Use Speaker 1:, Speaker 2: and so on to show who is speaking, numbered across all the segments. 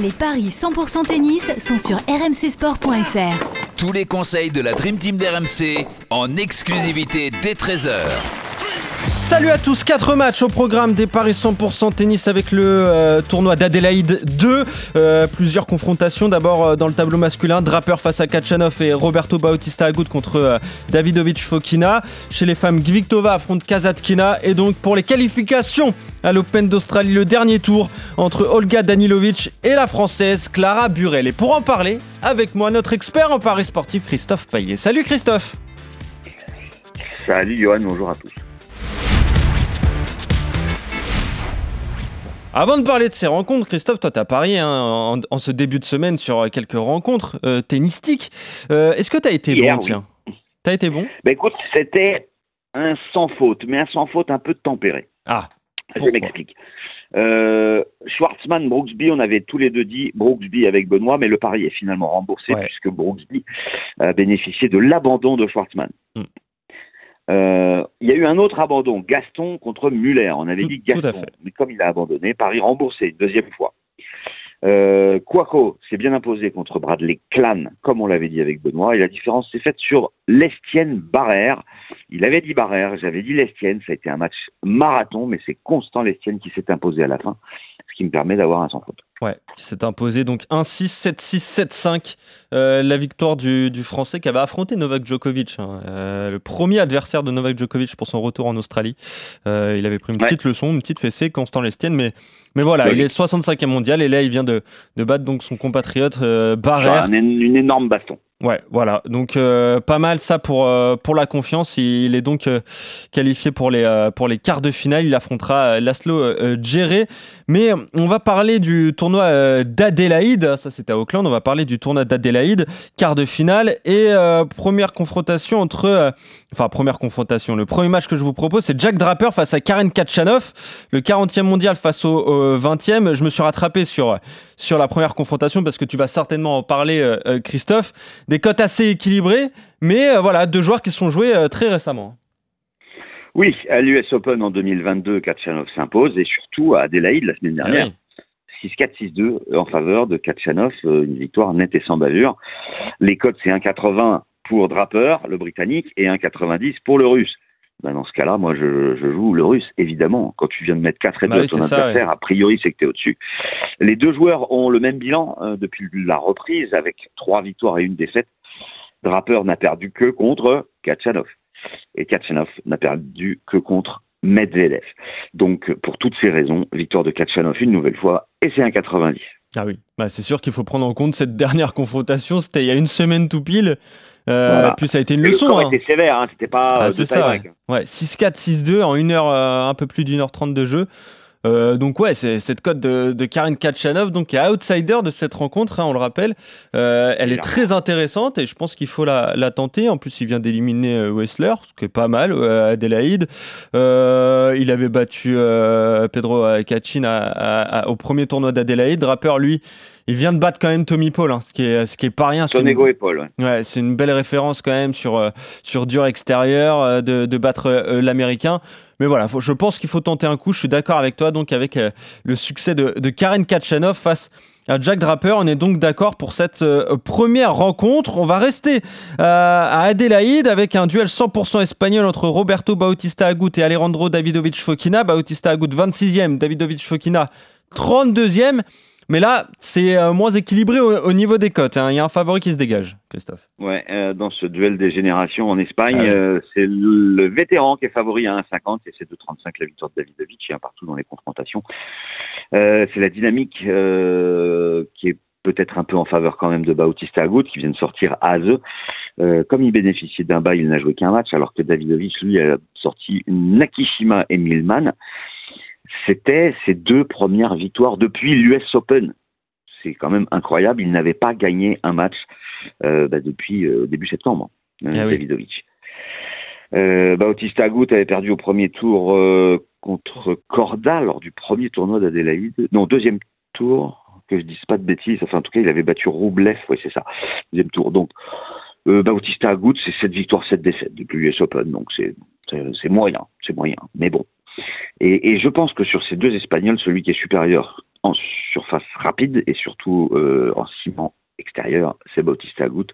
Speaker 1: Les paris 100% tennis sont sur rmcsport.fr.
Speaker 2: Tous les conseils de la Dream Team d'RMC en exclusivité dès 13h.
Speaker 3: Salut à tous, 4 matchs au programme des Paris 100% tennis avec le euh, tournoi d'Adélaïde 2. Euh, plusieurs confrontations, d'abord euh, dans le tableau masculin, Draper face à Kachanov et Roberto Bautista Agut contre Davidovic Fokina. Chez les femmes, Gviktova affronte Kazatkina. Et donc pour les qualifications à l'Open d'Australie, le dernier tour entre Olga Danilovic et la française Clara Burel. Et pour en parler, avec moi, notre expert en Paris sportif, Christophe Paillet. Salut Christophe
Speaker 4: Salut Johan, bonjour à tous.
Speaker 3: Avant de parler de ces rencontres, Christophe, toi, tu as parié hein, en, ce début de semaine sur quelques rencontres euh, tennistiques. Euh, est-ce que tu as été bon, tiens Tu as été bon
Speaker 4: ben Écoute, c'était un sans faute, mais un sans faute un peu tempéré.
Speaker 3: Ah,
Speaker 4: je m'explique. Euh, Schwartzmann, Brooksby, on avait tous les deux dit Brooksby avec Benoît, mais le pari est finalement remboursé puisque Brooksby a bénéficié de l'abandon de Schwartzmann. Hmm. Il y a eu un autre abandon, Gaston contre Muller. On avait dit Gaston, mais comme il a abandonné, Paris remboursé une deuxième fois. Euh, Quaco s'est bien imposé contre Bradley Clan, comme on l'avait dit avec Benoît, et la différence s'est faite sur l'Estienne Barrère. Il avait dit Barrère, j'avais dit l'Estienne, ça a été un match marathon, mais c'est Constant l'Estienne qui s'est imposé à la fin, ce qui me permet d'avoir un sans faute.
Speaker 3: Ouais, qui s'est imposé donc 1-6, 7-6, 7-5. la victoire du, Français qui avait affronté Novak Djokovic, hein. euh, le premier adversaire de Novak Djokovic pour son retour en Australie. Euh, il avait pris une petite leçon, une petite fessée, Constant Lestienne, mais, mais voilà, il est 65e mondial et là il vient de, de battre donc son compatriote euh, Barrère.
Speaker 4: une énorme baston.
Speaker 3: Ouais, voilà. Donc euh, pas mal ça pour euh, pour la confiance. Il est donc euh, qualifié pour les pour les quarts de finale. Il affrontera Laszlo Djere. Mais on va parler du tournoi d'Adélaïde. Ça c'était à Auckland. On va parler du tournoi d'Adélaïde, quart de finale et première confrontation entre enfin première confrontation. Le premier match que je vous propose c'est Jack Draper face à Karen Kachanov, le 40e mondial face au, 20e. Je me suis rattrapé sur sur la première confrontation parce que tu vas certainement en parler Christophe des cotes assez équilibrées, mais euh, voilà, deux joueurs qui sont joués euh, très récemment.
Speaker 4: Oui, à l'US Open en 2022, Kachanov s'impose et surtout à Adélaïde la semaine dernière. 6-4, 6-2 en faveur de Kachanov, euh, une victoire nette et sans bavure. Les cotes, c'est 1,80 pour Draper, le britannique, et 1,90 pour le russe. Ben dans ce cas-là, moi, je, joue le russe, évidemment. Quand tu viens de mettre 4 et 2 bah à ton adversaire, a priori, c'est que tu es au-dessus. Les deux joueurs ont le même bilan euh, depuis la reprise, avec trois victoires et une défaite. Draper n'a perdu que contre Kachanov. Et Kachanov n'a perdu que contre Medvedev. Donc, pour toutes ces raisons, victoire de Kachanov une nouvelle fois, et c'est un 90.
Speaker 3: Ah oui, bah, c'est sûr qu'il faut prendre en compte cette dernière confrontation. C'était il y a une semaine tout pile. Euh, Puis ça a été une leçon.
Speaker 4: Hein. C'était sévère, hein. c'était pas.
Speaker 3: Ah, euh, c'est ça. Ouais. 6-4, 6-2 en une heure, euh, un peu plus d'une heure trente de jeu. Euh, donc ouais, c'est cette cote de, de Karen Kachanov, donc qui est outsider de cette rencontre, hein, on le rappelle. Euh, elle est très intéressante et je pense qu'il faut la, la, tenter. En plus, il vient d'éliminer Wessler, ce qui est pas mal, euh, Adélaïde. il avait battu Pedro Cachin au premier tournoi d'Adélaïde. Rappeur, lui, il vient de battre quand même Tommy Paul, hein, ce qui est ce qui est pas rien.
Speaker 4: Tonego et Paul.
Speaker 3: Ouais, ouais c'est une belle référence quand même sur sur dur extérieur de, de battre l'américain. Mais voilà, je pense qu'il faut tenter un coup. Je suis d'accord avec toi, donc avec euh, le succès de, Karen Kachanov face à Jack Draper. On est donc d'accord pour cette euh, première rencontre. On va rester euh, à Adélaïde avec un duel 100% espagnol entre Roberto Bautista Agut et Alejandro Davidovic Fokina. Bautista Agut 26e, Davidovic Fokina 32e. Mais là, c'est euh, moins équilibré au, niveau des cotes. Hein. Il y a un favori qui se dégage, Christophe.
Speaker 4: Ouais, euh, dans ce duel des générations en Espagne, ah euh, c'est le, vétéran qui est favori à 1,50 et c'est 2,35 la victoire de Davidovic, partout dans les confrontations. c'est la dynamique qui est peut-être un peu en faveur quand même de Bautista Agut qui vient de sortir à Euh, comme il bénéficiait d'un bas, il n'a joué qu'un match, alors que Davidovic, lui, a sorti Nakishima et Milman c'était ses deux premières victoires depuis l'US Open. C'est quand même incroyable. Il n'avait pas gagné un match euh, bah, depuis euh, début septembre, hein, ah Davidovic. Euh, Bautista Agut avait perdu au premier tour contre Corda lors du premier tournoi d'Adélaïde. Non, deuxième tour, que je dise pas de bêtises. Enfin, en tout cas, il avait battu Roublev, oui, c'est ça. Deuxième tour. Donc, Bautista Agut, c'est cette victoire, cette défaite depuis l'US Open. Donc, c'est moyen, c'est moyen. Mais bon, et, je pense que sur ces deux Espagnols, celui qui est supérieur en surface rapide et surtout en ciment extérieur, c'est Bautista Agut.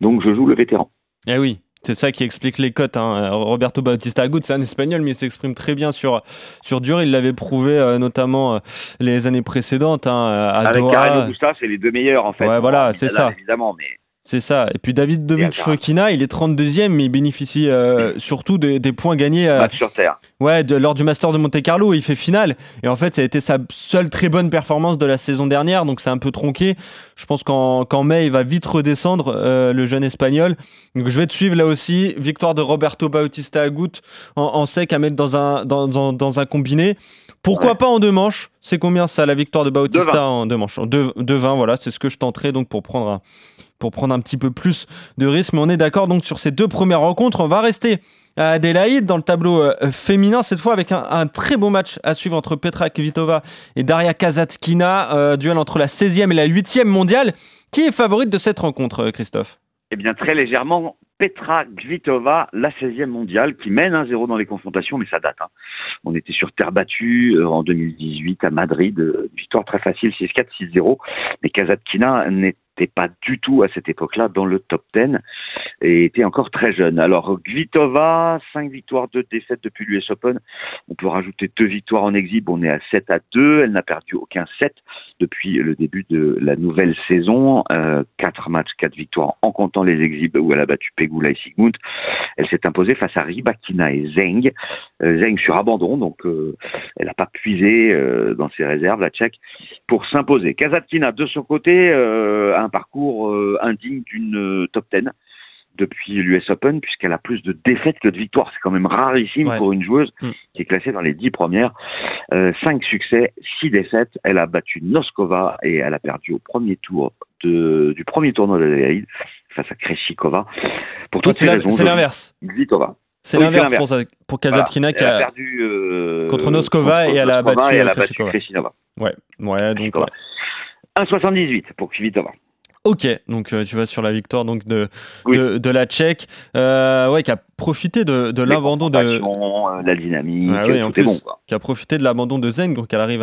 Speaker 4: Donc je joue le vétéran.
Speaker 3: Eh oui, c'est ça qui explique les cotes. Hein. Roberto Bautista Agut, c'est un espagnol, mais il s'exprime très bien sur, sur dur. Il l'avait prouvé euh, notamment euh, les années précédentes. Hein, à
Speaker 4: Avec Doha. c'est les deux meilleurs en fait.
Speaker 3: Ouais, voilà, c'est ça.
Speaker 4: Évidemment, mais
Speaker 3: c'est ça. Et puis David Dovic Fokina, il est 32e, mais il bénéficie euh, surtout des, points gagnés
Speaker 4: euh, sur terre.
Speaker 3: Ouais, lors du Master de Monte Carlo, il fait finale. Et en fait, ça a été sa seule très bonne performance de la saison dernière, donc c'est un peu tronqué. Je pense qu'en mai, il va vite redescendre, euh, le jeune espagnol. Donc je vais te suivre là aussi. Victoire de Roberto Bautista Agut en, sec à mettre dans un, dans, un combiné. Pourquoi pas en deux manches C'est combien ça, la victoire de Bautista en deux manches En deux, 20, voilà, c'est ce que je tenterai donc pour prendre un pour prendre un petit peu plus de risque. Mais on est d'accord donc sur ces deux premières rencontres. On va rester à Adélaïde dans le tableau euh, féminin, cette fois avec un, très beau match à suivre entre Petra Kvitova et Daria Kazatkina, euh, duel entre la 16e et la 8e mondiale. Qui est favorite de cette rencontre, euh, Christophe?
Speaker 4: Eh bien, très légèrement, Petra Kvitova, la 16e mondiale, qui mène 1-0 dans les confrontations, mais ça date. Hein. On était sur terre battue en 2018 à Madrid, victoire très facile, 6-4, 6-0. Mais Kazatkina n'est n'était pas du tout à cette époque-là dans le top 10 et était encore très jeune. Alors Gvitova, 5 victoires, 2 défaites depuis l'US Open. On peut rajouter 2 victoires en exhibe, on est à 7 à 2. Elle n'a perdu aucun set depuis le début de la nouvelle saison. Euh, 4 matchs, 4 victoires en comptant les exhibes où elle a battu Pegula et Sigmund. Elle s'est imposée face à Ribakina et Zeng. Euh, Zeng sur abandon, donc euh, elle n'a pas puisé euh, dans ses réserves, la tchèque, pour s'imposer. Kazatkina, de son côté, un parcours euh, indigne d'une euh, top 10 depuis l'US Open, puisqu'elle a plus de défaites que de victoires. C'est quand même rarissime pour une joueuse mm. qui est classée dans les dix premières. Euh, cinq succès, six défaites. Elle a battu Noskova et elle a perdu au premier tour de, du premier tournoi de l'Adélaïde face à Kreshikova.
Speaker 3: Pour toutes ces raisons. C'est l'inverse. C'est l'inverse pour, pour Kazatkina qui a, perdu contre Noskova et elle a battu,
Speaker 4: et elle a battu Kreshikova.
Speaker 3: Ouais, ouais, donc.
Speaker 4: 1,78 pour Kvitova.
Speaker 3: Ok, donc euh, tu vas sur la victoire donc de, de, la Tchèque, euh, ouais, qui a profité de, de l'abandon de
Speaker 4: euh, la dynamique, ah oui, en plus, bon,
Speaker 3: qui a profité de l'abandon de Zeng, donc elle arrive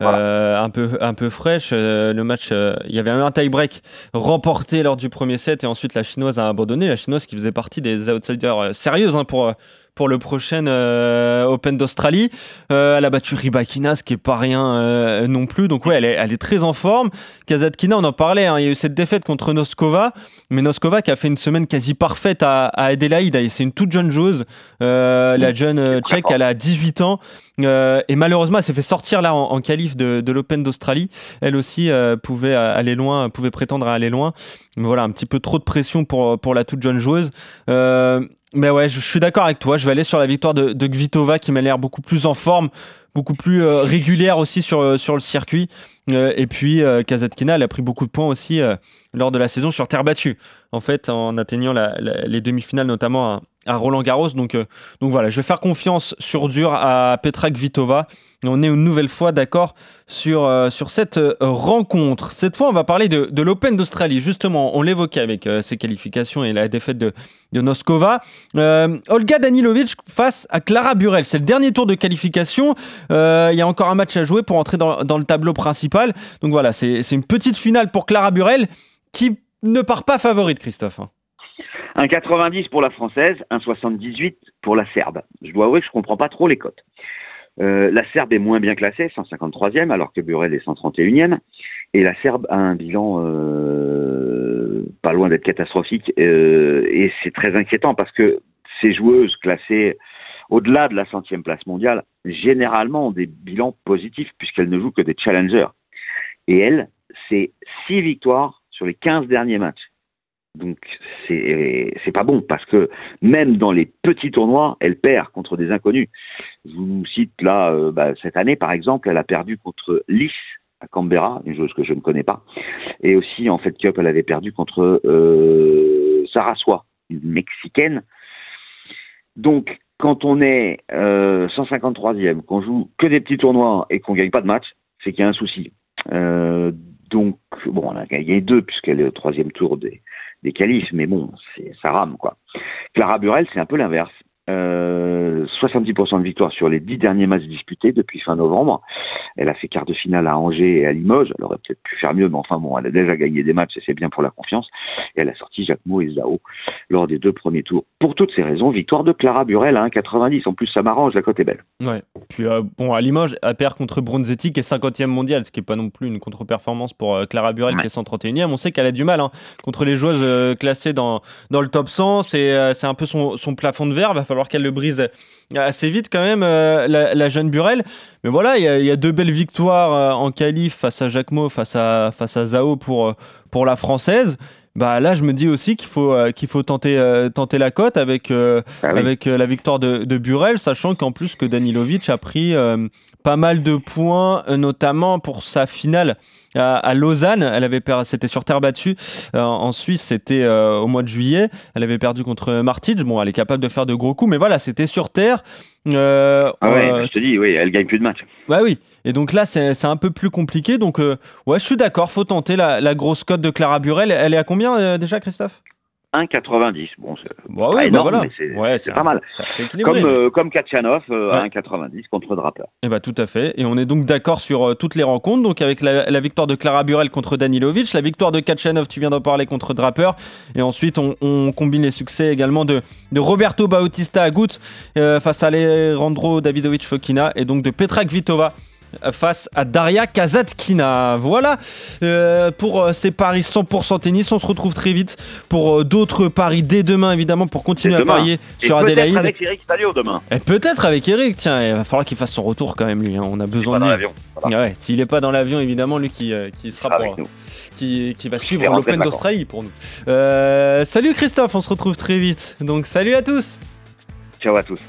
Speaker 3: un peu un peu fraîche. le match, il y avait un tie-break remporté lors du premier set et ensuite la chinoise a abandonné. La chinoise qui faisait partie des outsiders sérieuses hein, pour pour le prochain euh, Open d'Australie. Euh, elle a battu Ribakina, ce qui est pas rien euh, non plus. Donc ouais, elle est, elle est, très en forme. Kazatkina, on en parlait, hein, il y a eu cette défaite contre Noskova, mais Noskova qui a fait une semaine quasi parfaite à, à Adelaide. C'est une toute jeune joueuse, la jeune tchèque, elle a 18 ans. et malheureusement, elle s'est fait sortir là en, en qualif de, de l'Open d'Australie. Elle aussi pouvait aller loin, pouvait prétendre à aller loin. Mais voilà, un petit peu trop de pression pour, pour la toute jeune joueuse. Mais ouais, je, suis d'accord avec toi. Je vais aller sur la victoire de, de Gvitova qui m'a l'air beaucoup plus en forme, beaucoup plus euh, régulière aussi sur, euh, sur le circuit. Euh, et puis Kazatkina, elle a pris beaucoup de points aussi lors de la saison sur terre battue. En fait, en atteignant les demi-finales, notamment à, Roland Garros. Donc, donc voilà, je vais faire confiance sur dur à Petra Gvitova on est une nouvelle fois d'accord sur, euh, sur cette euh, rencontre. Cette fois, on va parler de, l'Open d'Australie. Justement, on l'évoquait avec euh, ses qualifications et la défaite de, de Noskova. Olga Danilovic face à Clara Burel. C'est le dernier tour de qualification. Il y a encore un match à jouer pour entrer dans, le tableau principal. Donc voilà, c'est une petite finale pour Clara Burel qui ne part pas favorite, Christophe. Hein.
Speaker 4: Un 90 pour la française, un 78 pour la serbe. Je dois avouer que je comprends pas trop les cotes. Euh, la Serbe est moins bien classée, 153e, alors que Burel est 131e. Et la Serbe a un bilan euh, pas loin d'être catastrophique. Euh, et c'est très inquiétant parce que ces joueuses classées au-delà de la centième place mondiale, généralement ont des bilans positifs puisqu'elles ne jouent que des challengers. Et elle, c'est 6 victoires sur les 15 derniers matchs. Donc c'est c'est pas bon parce que même dans les petits tournois, elle perd contre des inconnus. Je vous cite là euh, bah, cette année par exemple, elle a perdu contre Lys à Canberra, une joueuse que je ne connais pas, et aussi en Fed Cup, elle avait perdu contre euh, Saraswa, une mexicaine. Donc quand on est euh, 153e, qu'on joue que des petits tournois et qu'on gagne pas de match, c'est qu'il y a un souci. Euh, donc, bon, on a gagné deux puisqu'elle est au troisième tour des, des qualifs, mais bon, ça rame, quoi. Clara Burel, c'est un peu l'inverse. Euh, 70% de victoire sur les 10 derniers matchs disputés depuis fin novembre. Elle a fait quart de finale à Angers et à Limoges. Elle aurait peut-être pu faire mieux, mais enfin bon, elle a déjà gagné des matchs et c'est bien pour la confiance. Et elle a sorti Jacquemot et Zao lors des deux premiers tours. Pour toutes ces raisons, victoire de Clara Burel à 1,90. En plus, ça m'arrange, la cote est belle.
Speaker 3: Ouais. Puis euh, bon, à Limoges, elle perd contre Bronzetti qui est 50e mondial, ce qui est pas non plus une contre-performance pour euh, Clara Burel
Speaker 4: Ouais.
Speaker 3: qui est 131e. On sait qu'elle a du mal hein, contre les joueuses euh, classées dans, dans le top 100. C'est euh, c'est un peu son, son plafond de verre. Va falloir qu'elle le brise assez vite quand même, la, la jeune Burel. Mais voilà, il y, a- il y a deux belles victoires en qualif face à Jacquemot, face à, face à Zao pour, pour la française. Bah là, je me dis aussi qu'il faut, euh, qu'il faut tenter, euh, tenter la cote avec, euh,
Speaker 4: Ah oui.
Speaker 3: avec euh, la victoire de, de Burel, sachant qu'en plus que Danilovic a pris euh, pas mal de points, euh, notamment pour sa finale à, à Lausanne. Elle avait c'était sur terre battue euh, en Suisse, c'était euh, au mois de juillet. Elle avait perdu contre Martic. Bon, elle est capable de faire de gros coups, mais voilà, c'était sur terre. Euh,
Speaker 4: Ah ouais, je te dis, oui, elle gagne plus de matchs.
Speaker 3: bah oui. Et donc là, c'est un peu plus compliqué. Donc, ouais, je suis d'accord. Faut tenter la, la grosse cote de Clara Burel. Elle est à combien déjà, Christophe?
Speaker 4: 1,90. Bon, c'est
Speaker 3: Bah
Speaker 4: pas
Speaker 3: oui, bah
Speaker 4: énorme,
Speaker 3: voilà.
Speaker 4: mais c'est
Speaker 3: Ouais,
Speaker 4: c'est pas mal.
Speaker 3: C'est c'est équilibré.
Speaker 4: Comme, euh, comme Kachanov euh, à
Speaker 3: Ouais.
Speaker 4: 1,90 contre Draper.
Speaker 3: Eh bah, tout à fait. Et on est donc d'accord sur euh, toutes les rencontres. Donc avec la, la victoire de Clara Burel contre Danilovic, la victoire de Kachanov, tu viens d'en parler, contre Draper. Et ensuite, on, on combine les succès également de, de Roberto Bautista Agut face à Alejandro Davidovic Fokina et donc de Petra Kvitova face à Daria Kazatkina. Voilà euh, pour euh, ces paris 100% tennis. On se retrouve très vite pour euh, d'autres paris dès demain, évidemment, pour continuer à parier
Speaker 4: Et
Speaker 3: sur
Speaker 4: peut-être
Speaker 3: Adélaïde.
Speaker 4: avec Eric Salio demain.
Speaker 3: Et peut-être avec Eric, tiens, il va falloir qu'il fasse son retour quand même, lui. hein. On a besoin de lui.
Speaker 4: l'avion. Voilà.
Speaker 3: Ouais, s'il n'est pas dans l'avion, évidemment, lui qui, euh, qui sera
Speaker 4: Avec
Speaker 3: pour,
Speaker 4: nous.
Speaker 3: qui, qui va suivre l'Open d'Australie pour nous. Euh, salut Christophe, on se retrouve très vite. Donc salut à tous.
Speaker 4: Ciao à tous.